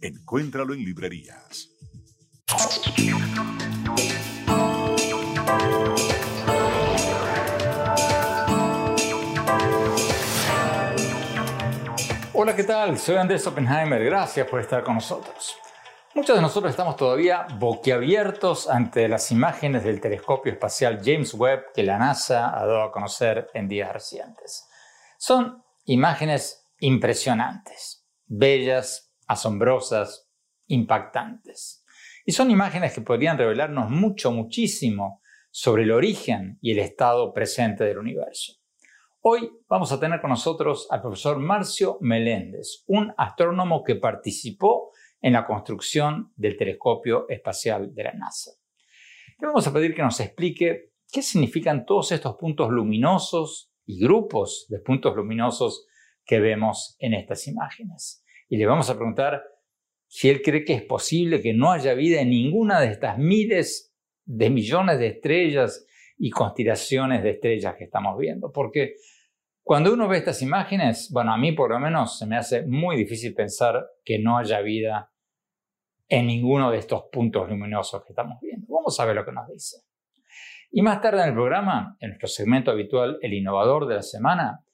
Encuéntralo en librerías. Hola, ¿qué tal? Soy Andrés Oppenheimer. Gracias por estar con nosotros. Muchos de nosotros estamos todavía boquiabiertos ante las imágenes del telescopio espacial James Webb que la NASA ha dado a conocer en días recientes. Son imágenes impresionantes, bellas, asombrosas, impactantes. Y son imágenes que podrían revelarnos mucho, muchísimo sobre el origen y el estado presente del universo. Hoy vamos a tener con nosotros al profesor Marcio Meléndez, un astrónomo que participó en la construcción del telescopio espacial de la NASA. Le vamos a pedir que nos explique qué significan todos estos puntos luminosos y grupos de puntos luminosos que vemos en estas imágenes. Y le vamos a preguntar si él cree que es posible que no haya vida en ninguna de estas miles de millones de estrellas y constelaciones de estrellas que estamos viendo. Porque cuando uno ve estas imágenes, bueno, a mí por lo menos se me hace muy difícil pensar que no haya vida en ninguno de estos puntos luminosos que estamos viendo. Vamos a ver lo que nos dice. Y más tarde en el programa, en nuestro segmento habitual, El Innovador de la Semana,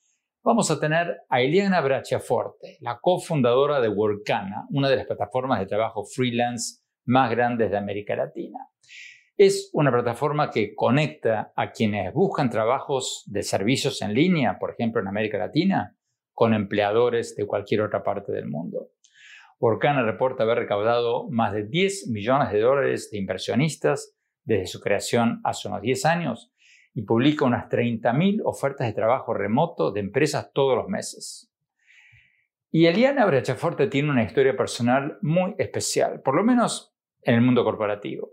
vamos a tener a Eliana Brachiaforte, la cofundadora de Workana, una de las plataformas de trabajo freelance más grandes de América Latina. Es una plataforma que conecta a quienes buscan trabajos de servicios en línea, por ejemplo en América Latina, con empleadores de cualquier otra parte del mundo. Orcana reporta haber recaudado más de 10 millones de dólares de inversionistas desde su creación hace unos 10 años y publica unas 30.000 ofertas de trabajo remoto de empresas todos los meses. Y Eliana Brachaforte tiene una historia personal muy especial, por lo menos en el mundo corporativo.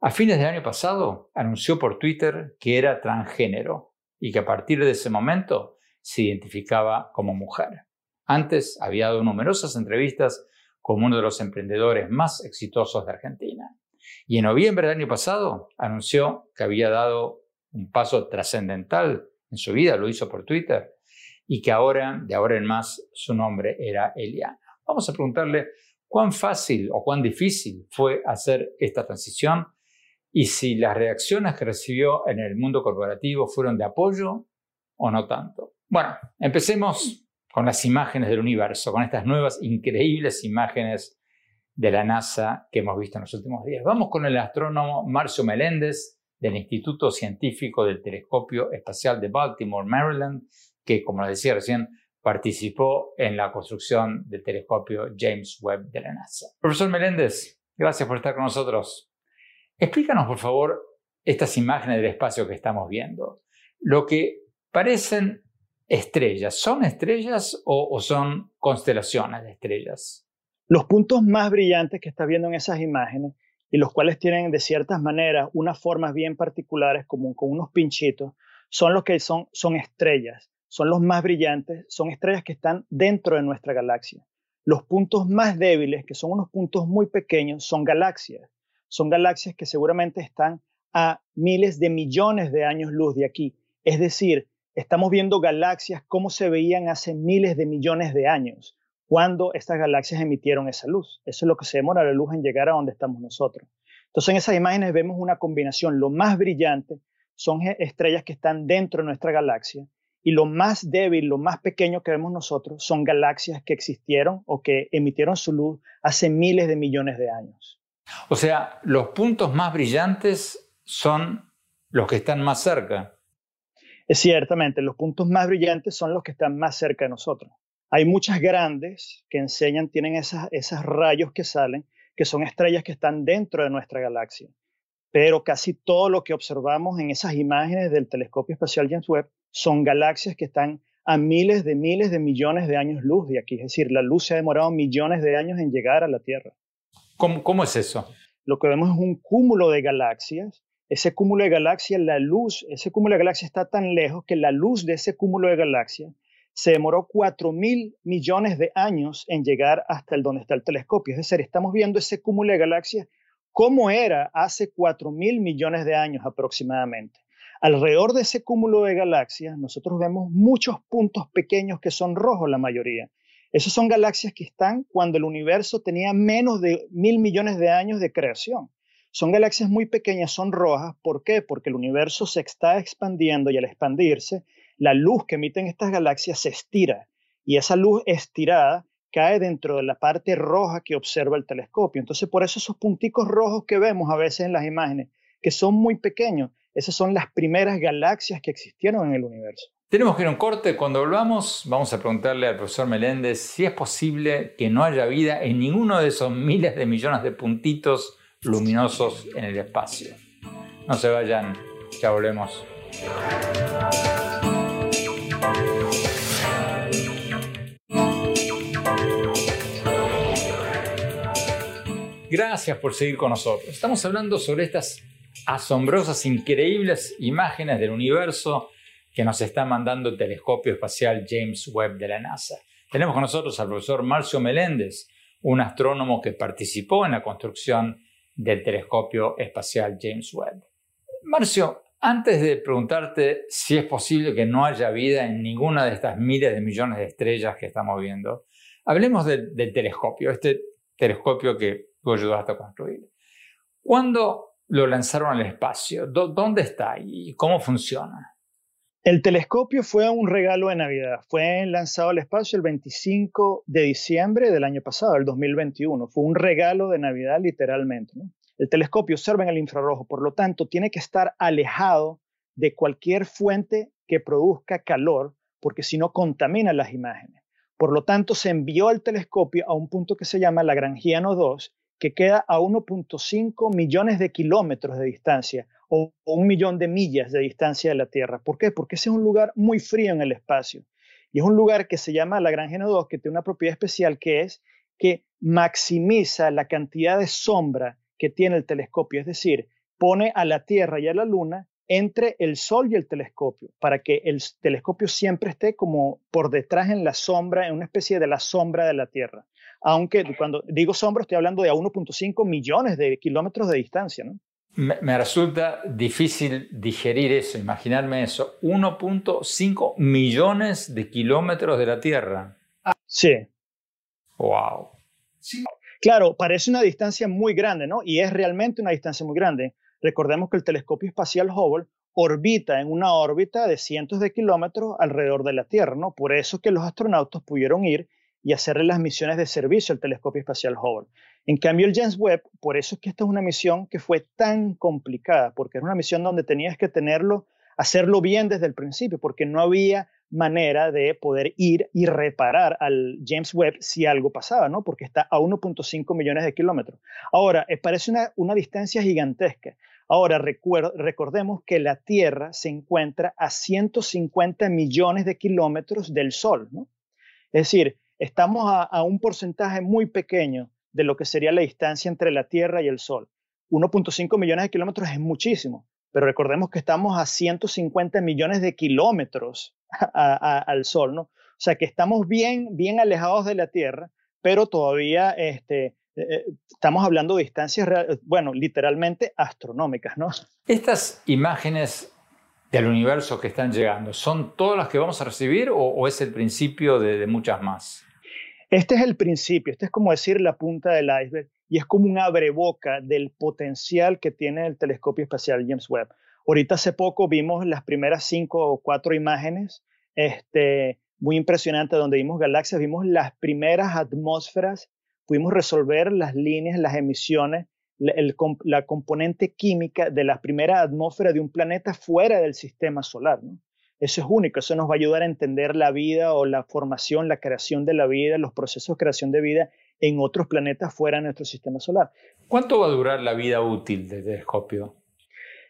A fines del año pasado anunció por Twitter que era transgénero y que a partir de ese momento se identificaba como mujer. Antes había dado numerosas entrevistas como uno de los emprendedores más exitosos de Argentina. Y en noviembre del año pasado anunció que había dado un paso trascendental en su vida, lo hizo por Twitter, y que ahora, de ahora en más, su nombre era Eliana. Vamos a preguntarle cuán fácil o cuán difícil fue hacer esta transición y si las reacciones que recibió en el mundo corporativo fueron de apoyo o no tanto. Bueno, empecemos con las imágenes del universo, con estas nuevas increíbles imágenes de la NASA que hemos visto en los últimos días. Vamos con el astrónomo Marcio Meléndez del Instituto Científico del Telescopio Espacial de Baltimore, Maryland, que, como les decía recién, participó en la construcción del telescopio James Webb de la NASA. Profesor Meléndez, gracias por estar con nosotros. Explícanos, por favor, estas imágenes del espacio que estamos viendo. Lo que parecen estrellas, ¿son estrellas o, son constelaciones de estrellas? Los puntos más brillantes que estás viendo en esas imágenes y los cuales tienen de ciertas maneras unas formas bien particulares como con unos pinchitos, son los que son, son estrellas, son los más brillantes, son estrellas que están dentro de nuestra galaxia. los puntos más débiles, que son unos puntos muy pequeños, son galaxias. Son galaxias que seguramente están a miles de millones de años luz de aquí. Es decir, estamos viendo galaxias como se veían hace miles de millones de años, cuando estas galaxias emitieron esa luz. Eso es lo que se demora la luz en llegar a donde estamos nosotros. Entonces en esas imágenes vemos una combinación. Lo más brillante son estrellas que están dentro de nuestra galaxia y lo más débil, lo más pequeño que vemos nosotros son galaxias que existieron o que emitieron su luz hace miles de millones de años. O sea, los puntos más brillantes son los que están más cerca. Ciertamente, los puntos más brillantes son los que están más cerca de nosotros. Hay muchas grandes que enseñan, tienen esos rayos que salen, que son estrellas que están dentro de nuestra galaxia. Pero casi todo lo que observamos en esas imágenes del telescopio espacial James Webb son galaxias que están a miles de miles de millones de años luz de aquí. Es decir, la luz se ha demorado millones de años en llegar a la Tierra. ¿Cómo, es eso? Lo que vemos es un cúmulo de galaxias. Ese cúmulo de galaxias, la luz, ese cúmulo de galaxias está tan lejos que la luz de ese cúmulo de galaxias se demoró 4 mil millones de años en llegar hasta el donde está el telescopio. Es decir, estamos viendo ese cúmulo de galaxias como era hace 4 mil millones de años aproximadamente. Alrededor de ese cúmulo de galaxias, nosotros vemos muchos puntos pequeños que son rojos la mayoría. Esas son galaxias que están cuando el universo tenía menos de mil millones de años de creación. Son galaxias muy pequeñas, son rojas. ¿Por qué? Porque el universo se está expandiendo y al expandirse, la luz que emiten estas galaxias se estira. Y esa luz estirada cae dentro de la parte roja que observa el telescopio. Entonces, por eso esos punticos rojos que vemos a veces en las imágenes, que son muy pequeños, esas son las primeras galaxias que existieron en el universo. Tenemos que ir a un corte. Cuando volvamos, vamos a preguntarle al profesor Meléndez si es posible que no haya vida en ninguno de esos miles de millones de puntitos luminosos en el espacio. No se vayan, ya volvemos. Gracias por seguir con nosotros. Estamos hablando sobre estas asombrosas, increíbles imágenes del universo que nos está mandando el telescopio espacial James Webb de la NASA. Tenemos con nosotros al profesor Marcio Meléndez, un astrónomo que participó en la construcción del telescopio espacial James Webb. Marcio, antes de preguntarte si es posible que no haya vida en ninguna de estas miles de millones de estrellas que estamos viendo, hablemos del, telescopio, este telescopio que tú ayudaste a construir. ¿Cuándo lo lanzaron al espacio? ¿Dónde está y cómo funciona? El telescopio fue un regalo de Navidad. Fue lanzado al espacio el 25 de diciembre del año pasado, el 2021. Fue un regalo de Navidad literalmente. El telescopio observa en el infrarrojo, por lo tanto, tiene que estar alejado de cualquier fuente que produzca calor, porque si no contamina las imágenes. Por lo tanto, se envió el telescopio a un punto que se llama Lagrangiano 2, que queda a 1.5 millones de kilómetros de distancia o, un millón de millas de distancia de la Tierra. ¿Por qué? Porque ese es un lugar muy frío en el espacio. Y es un lugar que se llama Lagrangiano 2, que tiene una propiedad especial que es que maximiza la cantidad de sombra que tiene el telescopio, es decir, pone a la Tierra y a la Luna entre el Sol y el telescopio, para que el telescopio siempre esté como por detrás en la sombra, en una especie de la sombra de la Tierra. Aunque cuando digo sombra estoy hablando de a 1.5 millones de kilómetros de distancia. ¿no? Me, me, resulta difícil digerir eso, imaginarme eso. 1.5 millones de kilómetros de la Tierra. Sí. Wow. Sí. Claro, parece una distancia muy grande, ¿no? Y es realmente una distancia muy grande. Recordemos que el telescopio espacial Hubble orbita en una órbita de cientos de kilómetros alrededor de la Tierra, ¿no? Por eso que los astronautas pudieron ir y hacerle las misiones de servicio al telescopio espacial Hubble. En cambio, el James Webb, por eso es que esta es una misión que fue tan complicada, porque era una misión donde tenías que tenerlo, hacerlo bien desde el principio, porque no había manera de poder ir y reparar al James Webb si algo pasaba, ¿no? Porque está a 1.5 millones de kilómetros. Ahora, eh, parece una, una distancia gigantesca. Ahora, recordemos que la Tierra se encuentra a 150 millones de kilómetros del Sol, ¿no? Es decir, estamos a, un porcentaje muy pequeño de lo que sería la distancia entre la Tierra y el Sol. 1.5 millones de kilómetros es muchísimo, pero recordemos que estamos a 150 millones de kilómetros al Sol, ¿no? O sea que estamos bien, bien alejados de la Tierra, pero todavía este, eh, eh, estamos hablando de distancias, bueno, literalmente astronómicas, ¿no? Estas imágenes del universo que están llegando, ¿son todas las que vamos a recibir o, es el principio de, muchas más? Este es el principio, este es como decir la punta del iceberg y es como un abreboca del potencial que tiene el telescopio espacial James Webb. Ahorita hace poco vimos las primeras cinco o cuatro imágenes, este, muy impresionantes, donde vimos galaxias, vimos las primeras atmósferas, pudimos resolver las líneas, las emisiones la, componente química de la primera atmósfera de un planeta fuera del sistema solar. Eso es único, eso nos va a ayudar a entender la vida o la formación, la creación de la vida, los procesos de creación de vida en otros planetas fuera de nuestro sistema solar. ¿Cuánto va a durar la vida útil del telescopio?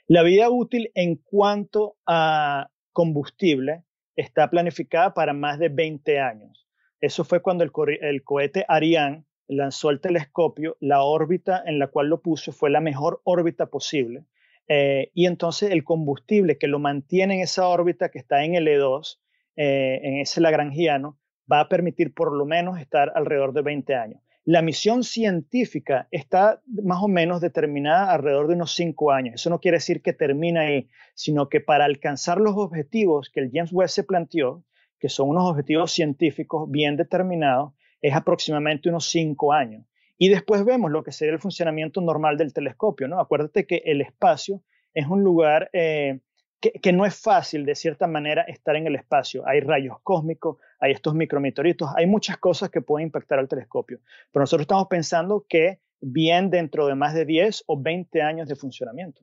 La vida útil en cuanto a combustible está planificada para más de 20 años. Eso fue cuando el, el cohete Ariane lanzó el telescopio, la órbita en la cual lo puso fue la mejor órbita posible. Eh, y entonces el combustible que lo mantiene en esa órbita que está en L2, eh, en ese lagrangiano, va a permitir por lo menos estar alrededor de 20 años. La misión científica está más o menos determinada alrededor de unos 5 años. Eso no quiere decir que termina ahí, sino que para alcanzar los objetivos que el James Webb se planteó, que son unos objetivos científicos bien determinados, es aproximadamente unos cinco años. Y después vemos lo que sería el funcionamiento normal del telescopio, ¿no? Acuérdate que el espacio es un lugar eh, que, no es fácil, de cierta manera, estar en el espacio. Hay rayos cósmicos, hay estos micrometeoritos, hay muchas cosas que pueden impactar al telescopio. Pero nosotros estamos pensando que bien dentro de más de 10 o 20 años de funcionamiento.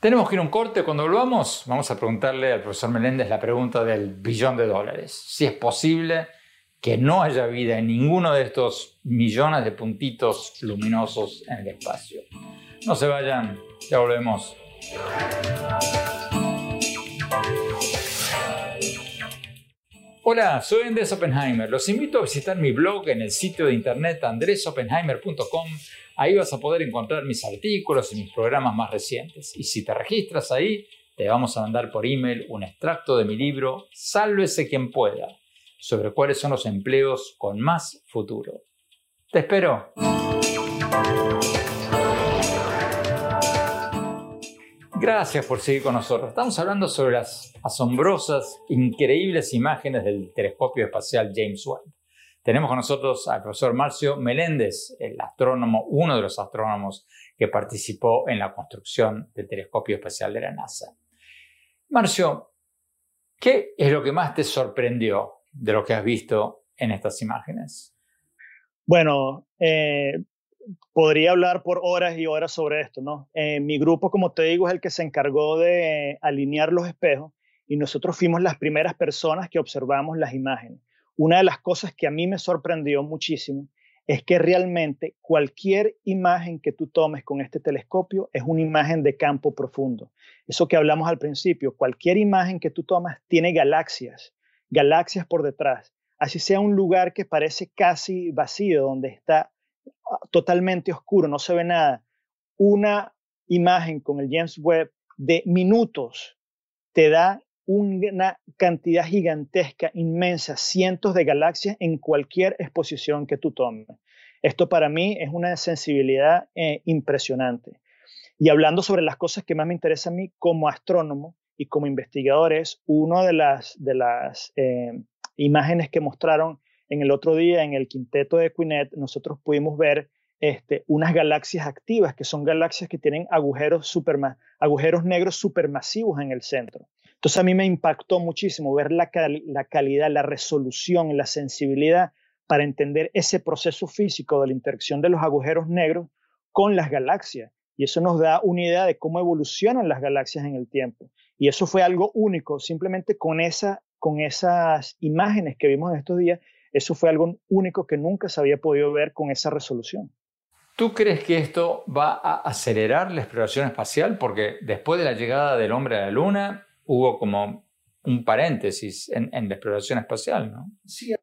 Tenemos que ir a un corte. Cuando volvamos, vamos a preguntarle al profesor Meléndez la pregunta del billón de dólares. Si es posible que no haya vida en ninguno de estos millones de puntitos luminosos en el espacio. No se vayan, ya volvemos. Hola, soy Andrés Oppenheimer. Los invito a visitar mi blog en el sitio de internet andresoppenheimer.com. Ahí vas a poder encontrar mis artículos y mis programas más recientes. Y si te registras ahí, te vamos a mandar por email un extracto de mi libro Sálvese quien pueda sobre cuáles son los empleos con más futuro. Te espero. Gracias por seguir con nosotros. Estamos hablando sobre las asombrosas, increíbles imágenes del telescopio espacial James Webb. Tenemos con nosotros al profesor Marcio Meléndez, el astrónomo, uno de los astrónomos que participó en la construcción del telescopio espacial de la NASA. Marcio, ¿qué es lo que más te sorprendió de lo que has visto en estas imágenes? Bueno, eh, podría hablar por horas y horas sobre esto, ¿no? Eh, mi grupo, como te digo, es el que se encargó de alinear los espejos y nosotros fuimos las primeras personas que observamos las imágenes. Una de las cosas que a mí me sorprendió muchísimo es que realmente cualquier imagen que tú tomes con este telescopio es una imagen de campo profundo. Eso que hablamos al principio, cualquier imagen que tú tomas tiene galaxias galaxias por detrás, así sea un lugar que parece casi vacío, donde está ah, totalmente oscuro, no se ve nada, una imagen con el James Webb de minutos te da una cantidad gigantesca, inmensa, cientos de galaxias en cualquier exposición que tú tomes. Esto para mí es una sensibilidad eh, impresionante. Y hablando sobre las cosas que más me interesan a mí como astrónomo, y como investigadores, una de las, eh, imágenes que mostraron en el otro día en el quinteto de Quinet, nosotros pudimos ver este, unas galaxias activas, que son galaxias que tienen agujeros, negros supermasivos en el centro. Entonces a mí me impactó muchísimo ver la calidad, la resolución, la sensibilidad para entender ese proceso físico de la interacción de los agujeros negros con las galaxias. Y eso nos da una idea de cómo evolucionan las galaxias en el tiempo. Y eso fue algo único, simplemente con, esa, con esas imágenes que vimos en estos días, eso fue algo único que nunca se había podido ver con esa resolución. ¿Tú crees que esto va a acelerar la exploración espacial? Porque después de la llegada del hombre a la Luna hubo como un paréntesis en, la exploración espacial, ¿no? Sí.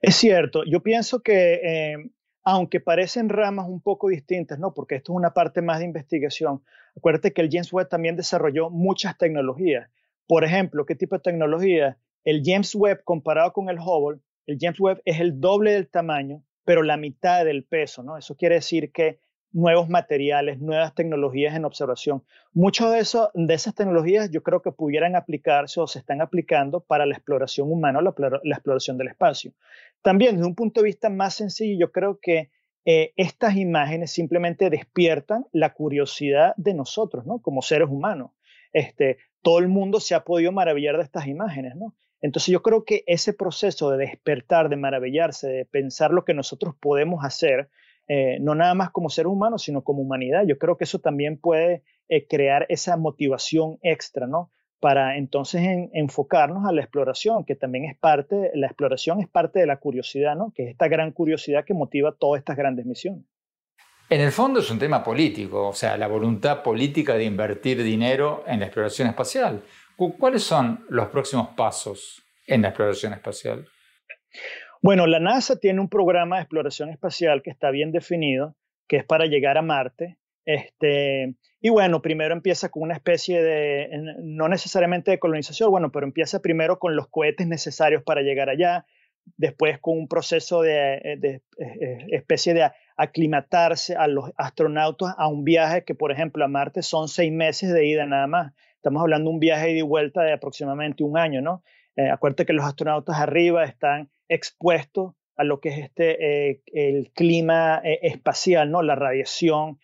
Es cierto. Yo pienso que eh, aunque parecen ramas un poco distintas, ¿no? Porque esto es una parte más de investigación. Acuérdate que el James Webb también desarrolló muchas tecnologías. Por ejemplo, ¿qué tipo de tecnología? El James Webb comparado con el Hubble, el James Webb es el doble del tamaño, pero la mitad del peso, ¿no? Eso quiere decir que nuevos materiales, nuevas tecnologías en observación. Muchas de, eso, de esas tecnologías yo creo que pudieran aplicarse o se están aplicando para la exploración humana, la, la exploración del espacio. También desde un punto de vista más sencillo, yo creo que eh, estas imágenes simplemente despiertan la curiosidad de nosotros, ¿no? Como seres humanos. Este, todo el mundo se ha podido maravillar de estas imágenes, ¿no? Entonces yo creo que ese proceso de despertar, de maravillarse, de pensar lo que nosotros podemos hacer, eh, no nada más como ser humano, sino como humanidad, yo creo que eso también puede eh, crear esa motivación extra, ¿no? Para entonces enfocarnos a la exploración, que también es parte, la exploración es parte de la curiosidad, ¿no? Que es esta gran curiosidad que motiva todas estas grandes misiones. En el fondo es un tema político, o sea, la voluntad política de invertir dinero en la exploración espacial. ¿Cuáles son los próximos pasos en la exploración espacial? Bueno, la NASA tiene un programa de exploración espacial que está bien definido, que es para llegar a Marte. Este, y bueno, primero empieza con una especie de, no necesariamente de colonización, bueno, pero empieza primero con los cohetes necesarios para llegar allá, después con un proceso de, eh, de, eh, especie de aclimatarse a los astronautas a un viaje que, por ejemplo, a Marte son seis meses de ida nada más. Estamos hablando de un viaje de vuelta de aproximadamente un año, ¿no? Eh, acuérdate que los astronautas arriba están expuestos a lo que es este, eh, el clima eh, espacial, ¿no? La radiación,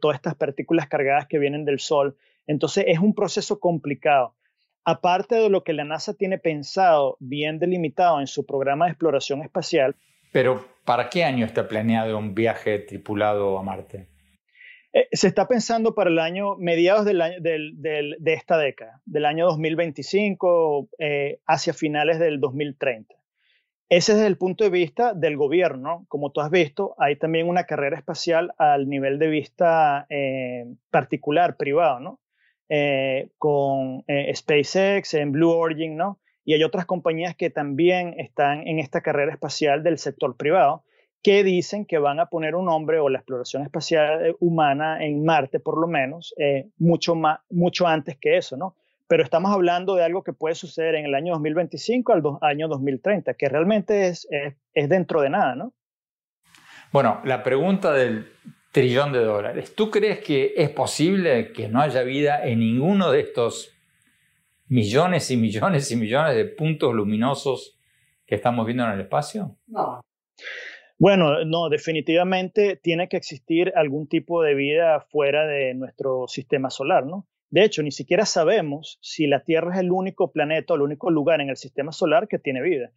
todas estas partículas cargadas que vienen del Sol. Entonces es un proceso complicado. Aparte de lo que la NASA tiene pensado, bien delimitado en su programa de exploración espacial. Pero, ¿para qué año está planeado un viaje tripulado a Marte? Eh, se está pensando para el año, mediados del de esta década, del año 2025 eh, hacia finales del 2030. Ese es desde el punto de vista del gobierno. Como tú has visto, hay también una carrera espacial al nivel de vista eh, particular, privado, ¿no? con SpaceX, en Blue Origin, ¿no? Y hay otras compañías que también están en esta carrera espacial del sector privado que dicen que van a poner un hombre o la exploración espacial eh, humana en Marte, por lo menos, eh, mucho, más, mucho antes que eso, ¿no? Pero estamos hablando de algo que puede suceder en el año 2025 al año 2030, que realmente es, es, dentro de nada, ¿no? Bueno, la pregunta del trillón de dólares. ¿Tú crees que es posible que no haya vida en ninguno de estos millones y millones y millones de puntos luminosos que estamos viendo en el espacio? No. Bueno, no, definitivamente tiene que existir algún tipo de vida fuera de nuestro sistema solar, ¿no? De hecho, ni siquiera sabemos si la Tierra es el único planeta o el único lugar en el sistema solar que tiene vida.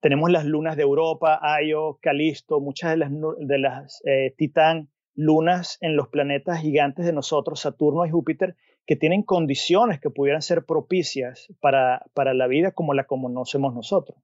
Tenemos las lunas de Europa, Io, Calisto, muchas de las, de las eh, Titán, lunas en los planetas gigantes de nosotros, Saturno y Júpiter, que tienen condiciones que pudieran ser propicias para, para la vida como la conocemos nosotros.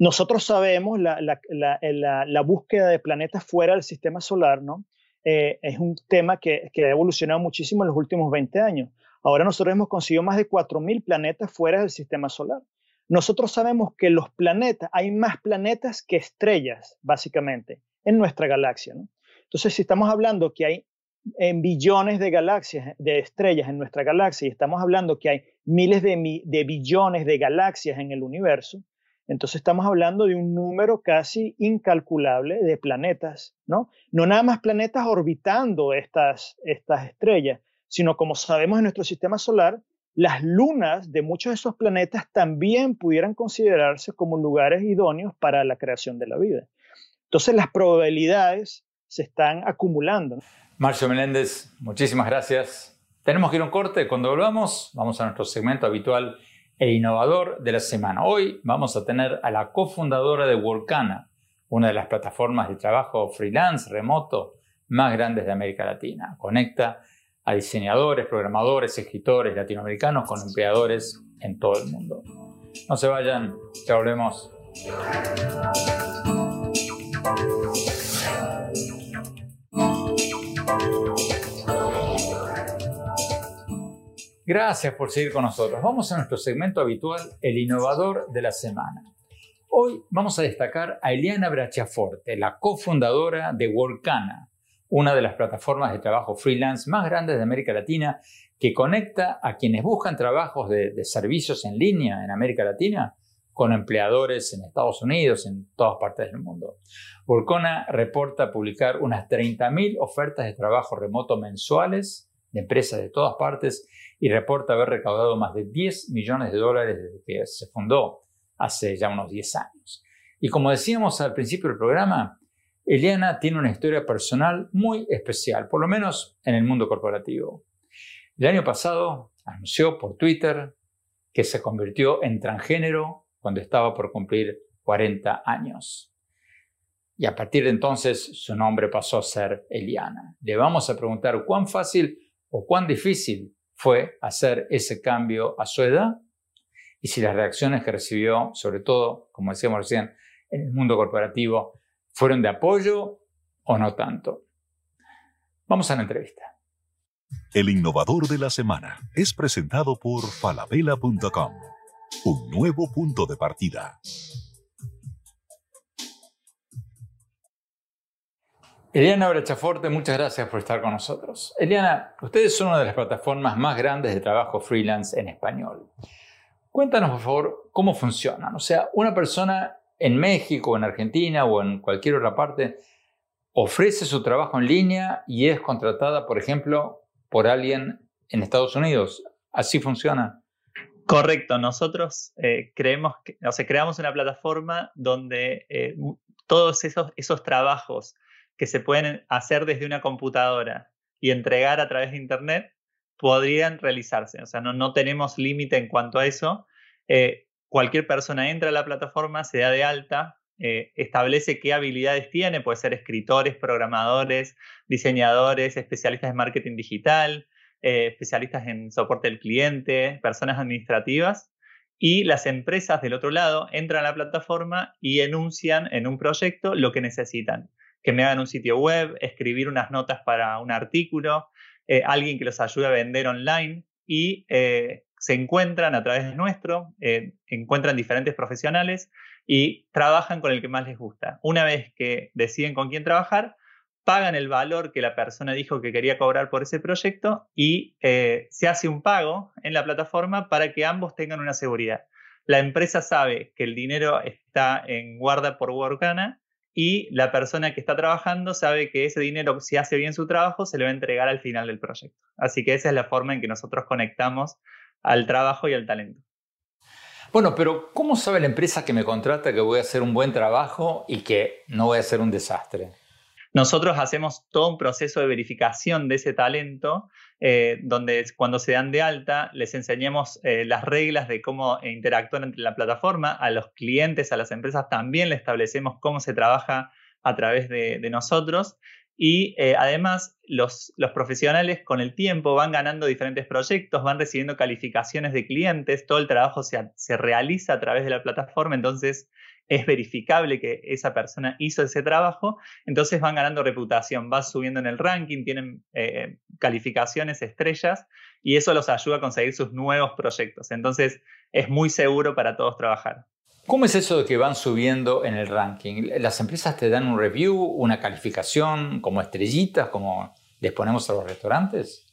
Nosotros sabemos la, la, búsqueda de planetas fuera del sistema solar, ¿no? Eh, es un tema que, ha evolucionado muchísimo en los últimos 20 años. Ahora nosotros hemos conseguido más de 4.000 planetas fuera del sistema solar. Nosotros sabemos que los planetas, hay más planetas que estrellas, básicamente, en nuestra galaxia. ¿no? Entonces, si estamos hablando que hay en billones de galaxias, de estrellas en nuestra galaxia, y estamos hablando que hay miles de billones de galaxias en el universo, entonces estamos hablando de un número casi incalculable de planetas, ¿no? No nada más planetas orbitando estas, estas estrellas, sino como sabemos en nuestro sistema solar, las lunas de muchos de esos planetas también pudieran considerarse como lugares idóneos para la creación de la vida. Entonces las probabilidades se están acumulando. Marcio Meléndez, muchísimas gracias. Tenemos que ir a un corte. Cuando volvamos, vamos a nuestro segmento habitual e innovador de la semana. Hoy vamos a tener a la cofundadora de Volcana, una de las plataformas de trabajo freelance remoto más grandes de América Latina. Conecta a diseñadores, programadores, escritores latinoamericanos con empleadores en todo el mundo. No se vayan, ya volvemos. Gracias por seguir con nosotros. Vamos a nuestro segmento habitual, el innovador de la semana. Hoy vamos a destacar a Eliana Brachiaforte, la cofundadora de Workana, una de las plataformas de trabajo freelance más grandes de América Latina que conecta a quienes buscan trabajos de, de servicios en línea en América Latina con empleadores en Estados Unidos, en todas partes del mundo. Volcona reporta publicar unas 30.000 ofertas de trabajo remoto mensuales de empresas de todas partes y reporta haber recaudado más de 10 millones de dólares desde que se fundó hace ya unos 10 años. Y como decíamos al principio del programa, Eliana tiene una historia personal muy especial, por lo menos en el mundo corporativo. El año pasado anunció por Twitter que se convirtió en transgénero cuando estaba por cumplir 40 años. Y a partir de entonces su nombre pasó a ser Eliana. Le vamos a preguntar cuán fácil o cuán difícil fue hacer ese cambio a su edad y si las reacciones que recibió, sobre todo, como decíamos recién, en el mundo corporativo, fueron de apoyo o no tanto. Vamos a la entrevista. El innovador de la semana es presentado por falabella.com un nuevo punto de partida. Eliana Brachaforte, muchas gracias por estar con nosotros. Eliana, ustedes son una de las plataformas más grandes de trabajo freelance en español. Cuéntanos, por favor, cómo funcionan. O sea, una persona en México, en Argentina o en cualquier otra parte ofrece su trabajo en línea y es contratada, por ejemplo, por alguien en Estados Unidos. ¿Así funciona? Correcto, nosotros eh, creemos o creamos una plataforma donde eh, todos esos trabajos que se pueden hacer desde una computadora y entregar a través de Internet podrían realizarse. O sea, no, no tenemos límite en cuanto a eso. Eh, cualquier persona entra a la plataforma, se da de alta, establece qué habilidades tiene, puede ser escritores, programadores, diseñadores, especialistas en marketing digital, eh, especialistas en soporte del cliente, personas administrativas, y las empresas del otro lado entran a la plataforma y enuncian en un proyecto lo que necesitan. Que me hagan un sitio web, escribir unas notas para un artículo, eh, alguien que los ayude a vender online y eh, se encuentran a través de nuestro, encuentran diferentes profesionales y trabajan con el que más les gusta. Una vez que deciden con quién trabajar, pagan el valor que la persona dijo que quería cobrar por ese proyecto y eh, se hace un pago en la plataforma para que ambos tengan una seguridad. La empresa sabe que el dinero está en guarda por Workana y la persona que está trabajando sabe que ese dinero, si hace bien su trabajo, se le va a entregar al final del proyecto. Así que esa es la forma en que nosotros conectamos al trabajo y al talento. Bueno, pero ¿cómo sabe la empresa que me contrata que voy a hacer un buen trabajo y que no voy a hacer un desastre? Nosotros hacemos todo un proceso de verificación de ese talento, eh, donde cuando se dan de alta les enseñamos eh, las reglas de cómo interactuar entre la plataforma, a los clientes, a las empresas también le establecemos cómo se trabaja a través de, nosotros. Y eh, además los, profesionales con el tiempo van ganando diferentes proyectos, van recibiendo calificaciones de clientes, todo el trabajo se, se realiza a través de la plataforma, entonces es verificable que esa persona hizo ese trabajo, entonces van ganando reputación, van subiendo en el ranking, tienen eh, calificaciones, estrellas, y eso los ayuda a conseguir sus nuevos proyectos. Entonces es muy seguro para todos trabajar. ¿Cómo es eso de que van subiendo en el ranking? ¿Las empresas te dan un review, una calificación como estrellitas, como les ponemos a los restaurantes?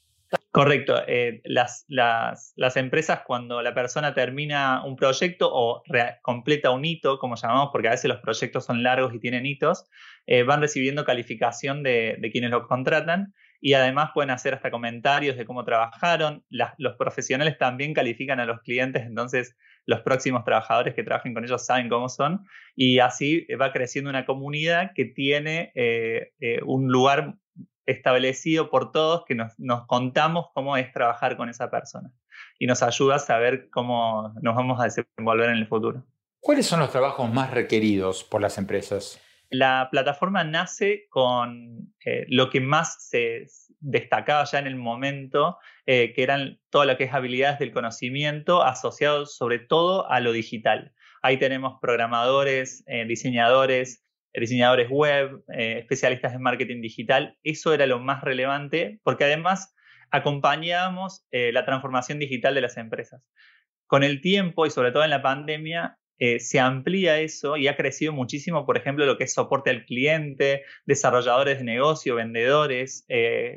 Correcto. Eh, las, las, empresas cuando la persona termina un proyecto o completa un hito, como llamamos, porque a veces los proyectos son largos y tienen hitos, eh, van recibiendo calificación de, quienes los contratan y además pueden hacer hasta comentarios de cómo trabajaron. los profesionales también califican a los clientes, entonces los próximos trabajadores que trabajen con ellos saben cómo son y así va creciendo una comunidad que tiene eh, un lugar establecido por todos que nos, contamos cómo es trabajar con esa persona y nos ayuda a saber cómo nos vamos a desenvolver en el futuro. ¿Cuáles son los trabajos más requeridos por las empresas? La plataforma nace con eh, lo que más se destacaba ya en el momento, eh, que eran todo lo que es habilidades del conocimiento asociados sobre todo a lo digital. Ahí tenemos programadores, eh, diseñadores, diseñadores web, eh, especialistas en marketing digital. Eso era lo más relevante porque además acompañábamos eh, la transformación digital de las empresas. Con el tiempo y sobre todo en la pandemia, eh, se amplía eso y ha crecido muchísimo, por ejemplo, lo que es soporte al cliente, desarrolladores de negocio, vendedores,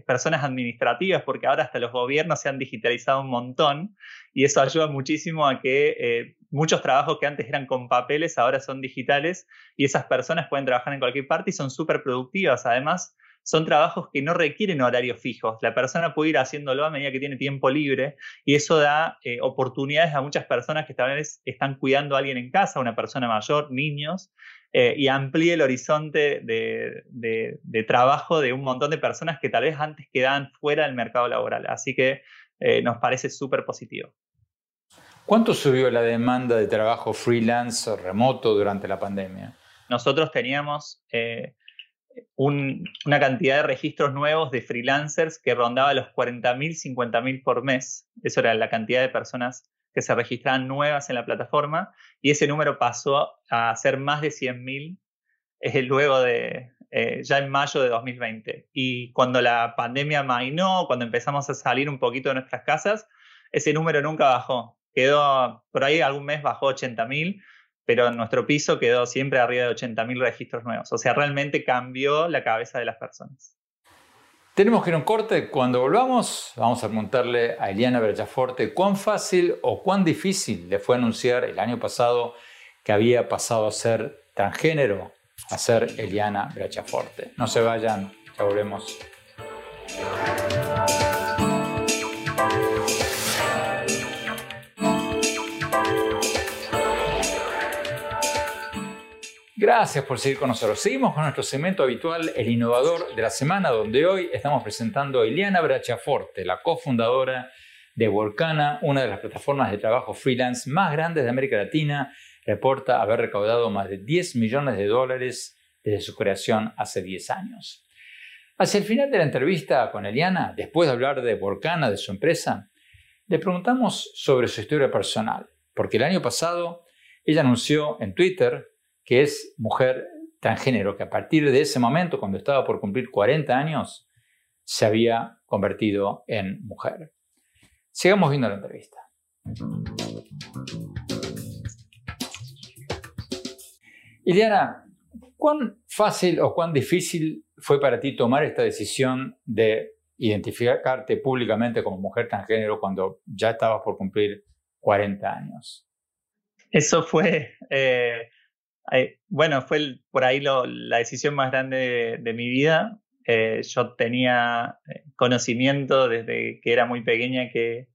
personas administrativas, porque ahora hasta los gobiernos se han digitalizado un montón y eso ayuda muchísimo a que muchos trabajos que antes eran con papeles ahora son digitales y esas personas pueden trabajar en cualquier parte y son súper productivas. Además, son trabajos que no requieren horarios fijos. La persona puede ir haciéndolo a medida que tiene tiempo libre y eso da eh, oportunidades a muchas personas que tal vez están cuidando a alguien en casa, una persona mayor, niños, eh, y amplíe el horizonte de, trabajo de un montón de personas que tal vez antes quedaban fuera del mercado laboral. Así que eh, nos parece súper positivo. ¿Cuánto subió la demanda de trabajo freelance remoto durante la pandemia? Nosotros teníamos una cantidad de registros nuevos de freelancers que rondaba los 40.000, 50.000 por mes. Eso era la cantidad de personas que se registraban nuevas en la plataforma y ese número pasó a ser más de 100.000 eh, luego de, eh, ya en mayo de 2020. Y cuando la pandemia mainó, cuando empezamos a salir un poquito de nuestras casas, ese número nunca bajó. Quedó, por ahí algún mes bajó 80.000 pero nuestro piso quedó siempre arriba de 80.000 registros nuevos. O sea, realmente cambió la cabeza de las personas. Tenemos que ir a un corte. Cuando volvamos, vamos a preguntarle a Eliana Brachaforte cuán fácil o cuán difícil le fue anunciar el año pasado que había pasado a ser transgénero a ser Eliana Brachaforte. No se vayan, ya volvemos. Gracias por seguir con nosotros. Seguimos con nuestro segmento habitual, el innovador de la semana, donde hoy estamos presentando a Eliana Brachaforte, la cofundadora de Workana, una de las plataformas de trabajo freelance más grandes de América Latina. Reporta haber recaudado más de 10 millones de dólares desde su creación hace 10 años. Hacia el final de la entrevista con Eliana, después de hablar de Workana, de su empresa, le preguntamos sobre su historia personal, porque el año pasado ella anunció en Twitter que es mujer transgénero, que a partir de ese momento, cuando estaba por cumplir 40 años, se había convertido en mujer. Sigamos viendo la entrevista. Iliana, ¿cuán fácil o cuán difícil fue para ti tomar esta decisión de identificarte públicamente como mujer transgénero cuando ya estabas por cumplir 40 años? Eso fue eh, bueno, fue por ahí la decisión más grande de, mi vida. Eh, yo tenía eh, conocimiento desde que era muy pequeña que,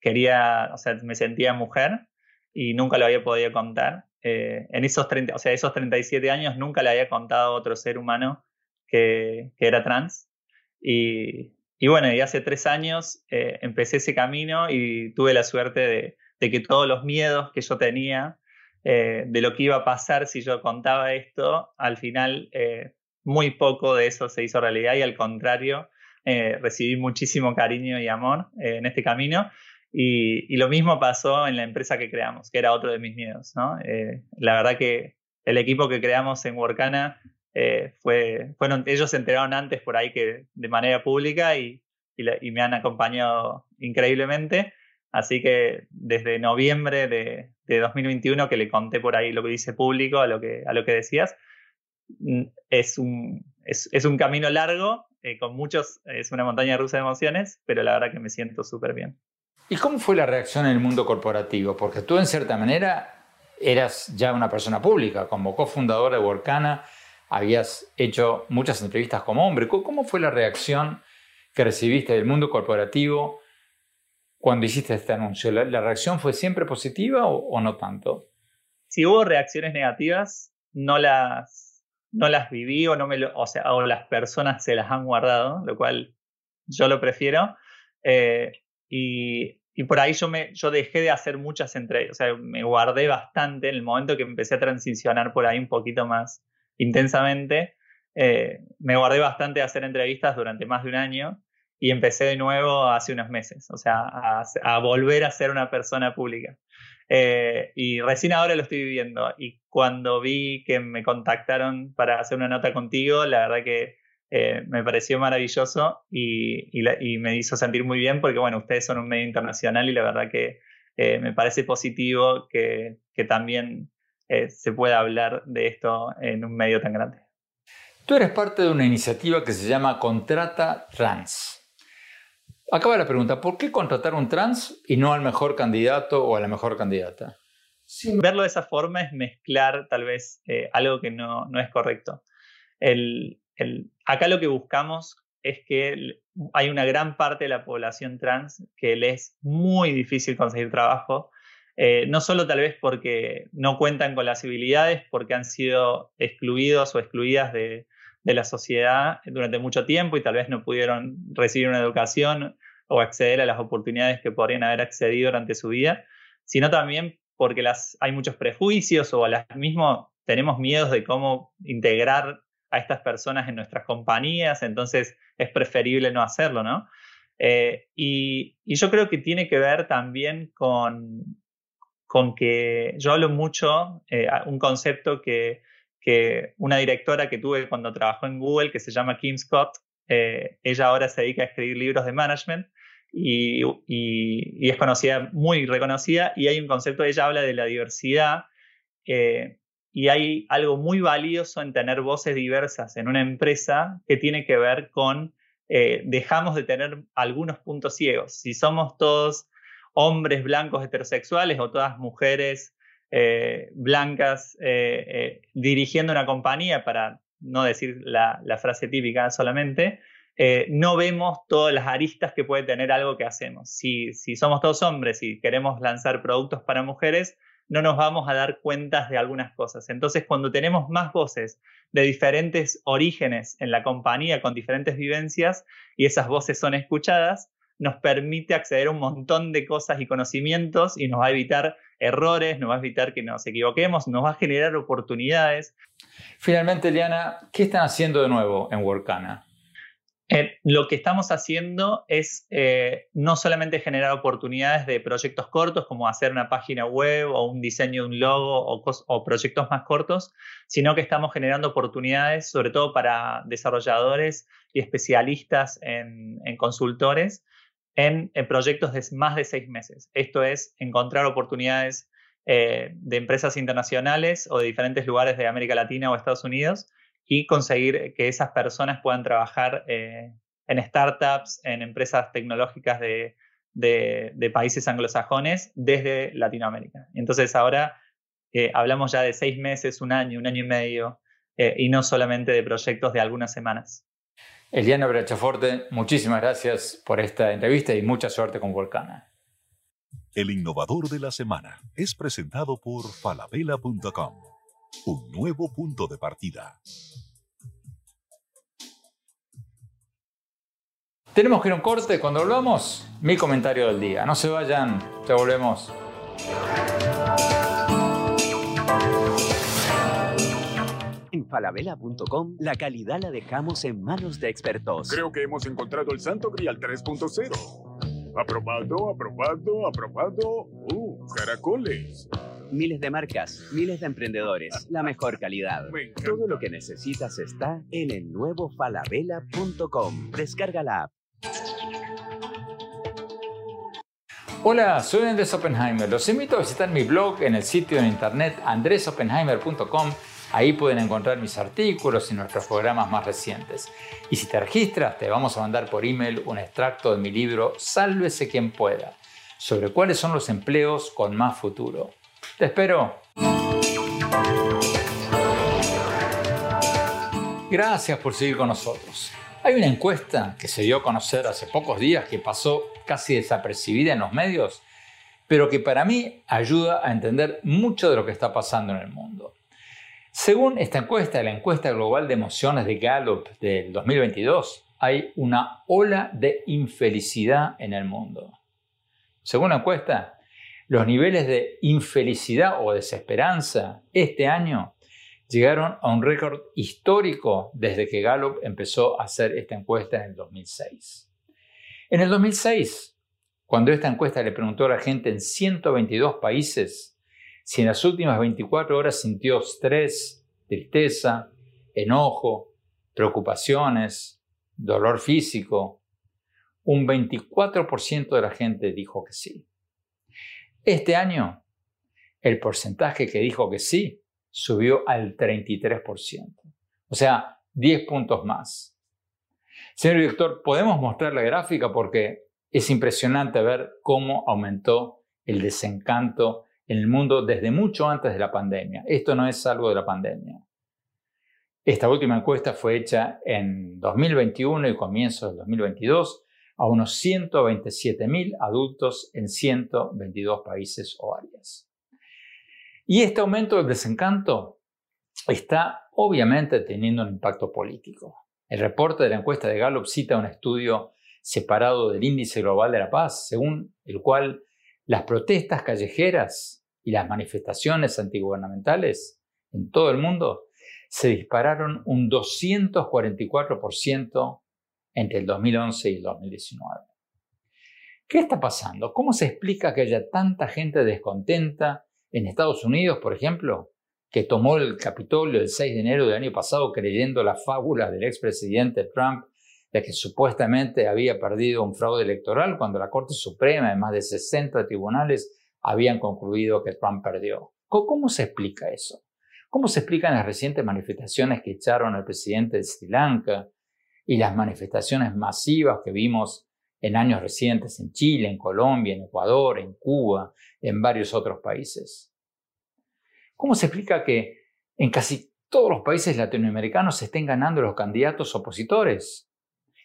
quería, o sea, me sentía mujer y nunca lo había podido contar. Eh, en esos, 30, o sea, esos 37 años nunca le había contado a otro ser humano que, era trans. Y, bueno, y hace tres años empecé ese camino y tuve la suerte de que todos los miedos que yo tenía eh, de lo que iba a pasar si yo contaba esto, al final eh, muy poco de eso se hizo realidad y al contrario, eh, recibí muchísimo cariño y amor en este camino. Y, lo mismo pasó en la empresa que creamos, que era otro de mis miedos. la verdad que el equipo que creamos en Workana fue, fueron, ellos se enteraron antes por ahí que de manera pública y, y me han acompañado increíblemente. Así que desde noviembre de, 2021 que le conté por ahí lo que dice público, a lo que, a lo que decías, mm, es un, es, un camino largo, eh, con muchos, es una montaña rusa de emociones, pero la verdad que me siento súper bien. ¿Y cómo fue la reacción en el mundo corporativo? Porque tú en cierta manera eras ya una persona pública, como cofundadora de Workana, habías hecho muchas entrevistas como hombre. ¿Cómo fue la reacción que recibiste del mundo corporativo cuando hiciste este anuncio? ¿La, reacción fue siempre positiva o, no tanto? Si hubo reacciones negativas, no las, no las viví o, no me o, sea, o las personas se las han guardado, lo cual yo lo prefiero. Eh, y, y, por ahí yo, me, yo dejé de hacer muchas entrevistas, o sea, me guardé bastante en el momento que empecé a transicionar por ahí un poquito más intensamente. Eh, me guardé bastante de hacer entrevistas durante más de un año y empecé de nuevo hace unos meses, o sea, a, volver a ser una persona pública. Eh, y recién ahora lo estoy viviendo. Y cuando vi que me contactaron para hacer una nota contigo, la verdad que eh, me pareció maravilloso y, y, me hizo sentir muy bien porque, bueno, ustedes son un medio internacional y la verdad que eh, me parece positivo que, que también se pueda hablar de esto en un medio tan grande. Tú eres parte de una iniciativa que se llama Contrata Trans. Acaba la pregunta, ¿por qué contratar un trans y no al mejor candidato o a la mejor candidata? verlo de esa forma es mezclar tal vez eh, algo que no, es correcto. acá lo que buscamos es que hay una gran parte de la población trans que le es muy difícil conseguir trabajo, eh, no solo tal vez porque no cuentan con las habilidades, porque han sido excluidos o excluidas de, de la sociedad durante mucho tiempo y tal vez no pudieron recibir una educación o acceder a las oportunidades que podrían haber accedido durante su vida, sino también porque las, hay muchos prejuicios o las mismo tenemos miedos de cómo integrar a estas personas en nuestras compañías, entonces es preferible no hacerlo, ¿no? Eh, y, yo creo que tiene que ver también con, con que yo hablo mucho, eh, un concepto que una directora que tuve cuando trabajó en Google, que se llama Kim Scott, eh, ella ahora se dedica a escribir libros de management y, es conocida, muy reconocida, y hay un concepto, ella habla de la diversidad, eh, y hay algo muy valioso en tener voces diversas en una empresa que tiene que ver con, eh, dejamos de tener algunos puntos ciegos. Si somos todos hombres blancos heterosexuales o todas mujeres eh, blancas eh, eh, dirigiendo una compañía, para no decir la, frase típica solamente, no vemos todas las aristas que puede tener algo que hacemos. Si, si somos todos hombres y queremos lanzar productos para mujeres, no nos vamos a dar cuentas de algunas cosas. Entonces, cuando tenemos más voces de diferentes orígenes en la compañía, con diferentes vivencias, y esas voces son escuchadas, nos permite acceder a un montón de cosas y conocimientos y nos va a evitar errores, nos va a evitar que nos equivoquemos, nos va a generar oportunidades. Finalmente, Liana, ¿qué están haciendo de nuevo en Workana? Eh, lo que estamos haciendo es eh, no solamente generar oportunidades de proyectos cortos, como hacer una página web o un diseño de un logo o, proyectos más cortos, sino que estamos generando oportunidades sobre todo para desarrolladores y especialistas en consultores en, proyectos de más de seis meses. Esto es encontrar oportunidades eh, de empresas internacionales o de diferentes lugares de América Latina o Estados Unidos y conseguir que esas personas puedan trabajar eh, en startups, en empresas tecnológicas de, países anglosajones desde Latinoamérica. Entonces ahora eh, hablamos ya de seis meses, un año, un año y medio, y no solamente de proyectos de algunas semanas. Eliana Brachaforte, muchísimas gracias por esta entrevista y mucha suerte con Volcana. El innovador de la semana es presentado por falabella.com, un nuevo punto de partida. Tenemos que ir a un corte. Cuando volvamos, mi comentario del día. No se vayan, ya volvemos. En falabella.com la calidad la dejamos en manos de expertos. Creo que hemos encontrado el santo grial 3.0. Aprobado, aprobado, aprobado. ¡Uh, caracoles! Miles de marcas, miles de emprendedores, la mejor calidad. Todo lo que necesitas está en el nuevo falabella.com. Descarga la app. Hola, soy Andrés Oppenheimer. Los invito a visitar mi blog en el sitio de internet andresoppenheimer.com Ahí pueden encontrar mis artículos y nuestros programas más recientes. Y si te registras, te vamos a mandar por email un extracto de mi libro Sálvese quien pueda, sobre cuáles son los empleos con más futuro. Te espero. Gracias por seguir con nosotros. Hay una encuesta que se dio a conocer hace pocos días que pasó casi desapercibida en los medios, pero que para mí ayuda a entender mucho de lo que está pasando en el mundo. Según esta encuesta, la encuesta global de emociones de Gallup del 2022, hay una ola de infelicidad en el mundo. Según la encuesta, los niveles de infelicidad o desesperanza este año llegaron a un récord histórico desde que Gallup empezó a hacer esta encuesta en el 2006. En el 2006, cuando esta encuesta le preguntó a la gente en 122 países si en las últimas 24 horas sintió estrés, tristeza, enojo, preocupaciones, dolor físico, un 24% de la gente dijo que sí. Este año, el porcentaje que dijo que sí subió al 33%, o sea, 10 puntos más. Señor director, ¿podemos mostrar la gráfica? Porque Es impresionante ver cómo aumentó el desencanto en el mundo desde mucho antes de la pandemia. Esto no es algo de la pandemia. Esta última encuesta fue hecha en 2021 y comienzos del 2022 a unos 127.000 adultos en 122 países o áreas. Y este aumento del desencanto está obviamente teniendo un impacto político. El reporte de la encuesta de Gallup cita un estudio separado del Índice Global de la Paz, según el cual las protestas callejeras y las manifestaciones antigubernamentales en todo el mundo se dispararon un 244% entre el 2011 y el 2019. ¿Qué está pasando? ¿Cómo se explica que haya tanta gente descontenta en Estados Unidos, por ejemplo, que tomó el Capitolio el 6 de enero del año pasado creyendo la fábula del expresidente Trump de que supuestamente había perdido un fraude electoral cuando la Corte Suprema de más de 60 tribunales habían concluido que Trump perdió? ¿Cómo se explica eso? ¿Cómo se explican las recientes manifestaciones que echaron al presidente de Sri Lanka y las manifestaciones masivas que vimos en años recientes en Chile, en Colombia, en Ecuador, en Cuba, en varios otros países? ¿Cómo se explica que en casi todos los países latinoamericanos se estén ganando los candidatos opositores?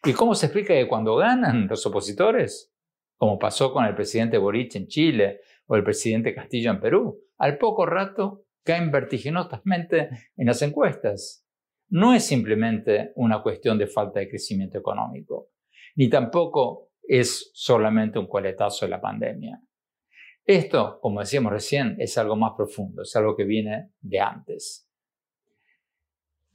¿Y cómo se explica que cuando ganan los opositores, como pasó con el presidente Boric en Chile o el presidente Castillo en Perú, al poco rato caen vertiginosamente en las encuestas. No es simplemente una cuestión de falta de crecimiento económico, ni tampoco es solamente un coletazo de la pandemia. Esto, como decíamos recién, es algo más profundo, es algo que viene de antes.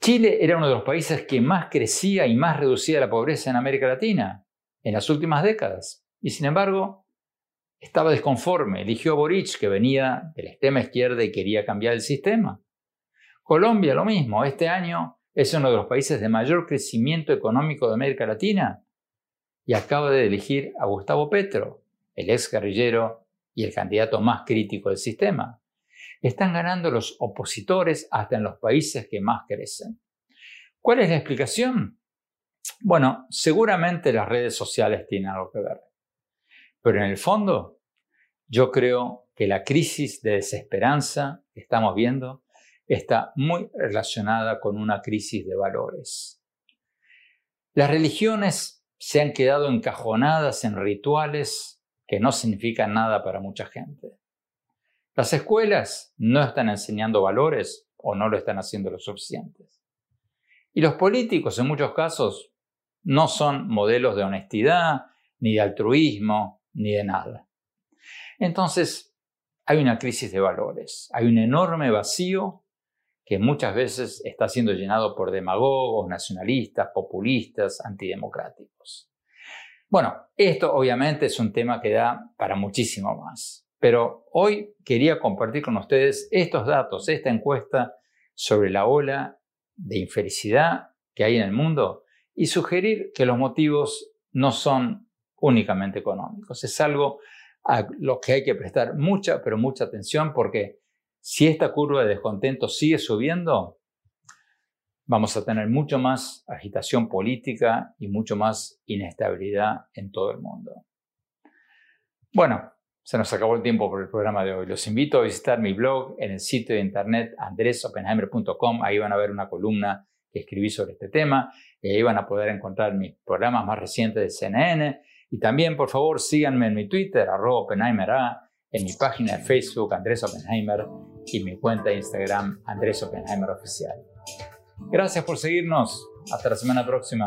Chile era uno de los países que más crecía y más reducía la pobreza en América Latina en las últimas décadas. Y sin embargo, estaba desconforme, eligió a Boric, que venía de la extrema izquierda y quería cambiar el sistema. Colombia, lo mismo, este año es uno de los países de mayor crecimiento económico de América Latina y acaba de elegir a Gustavo Petro, el ex guerrillero y el candidato más crítico del sistema. Están ganando los opositores hasta en los países que más crecen. ¿Cuál es la explicación? Bueno, seguramente las redes sociales tienen algo que ver. Pero en el fondo, yo creo que la crisis de desesperanza que estamos viendo está muy relacionada con una crisis de valores. Las religiones se han quedado encajonadas en rituales que no significan nada para mucha gente. Las escuelas no están enseñando valores o no lo están haciendo lo suficientes. Y los políticos en muchos casos no son modelos de honestidad, ni de altruismo, ni de nada. Entonces, hay una crisis de valores, hay un enorme vacío que muchas veces está siendo llenado por demagogos, nacionalistas, populistas, antidemocráticos. Bueno, esto obviamente es un tema que da para muchísimo más, pero hoy quería compartir con ustedes estos datos, esta encuesta sobre la ola de infelicidad que hay en el mundo y sugerir que los motivos no son únicamente económicos. Es algo a lo que hay que prestar mucha, pero mucha atención porque si esta curva de descontento sigue subiendo, vamos a tener mucho más agitación política y mucho más inestabilidad en todo el mundo. Bueno, se nos acabó el tiempo por el programa de hoy. Los invito a visitar mi blog en el sitio de internet andresopenheimer.com. Ahí van a ver una columna que escribí sobre este tema y ahí van a poder encontrar mis programas más recientes de CNN y también, por favor, síganme en mi Twitter, arroba en mi página de Facebook, Andrés Oppenheimer, y mi cuenta de Instagram, Andrés Oppenheimer Oficial. Gracias por seguirnos. Hasta la semana próxima.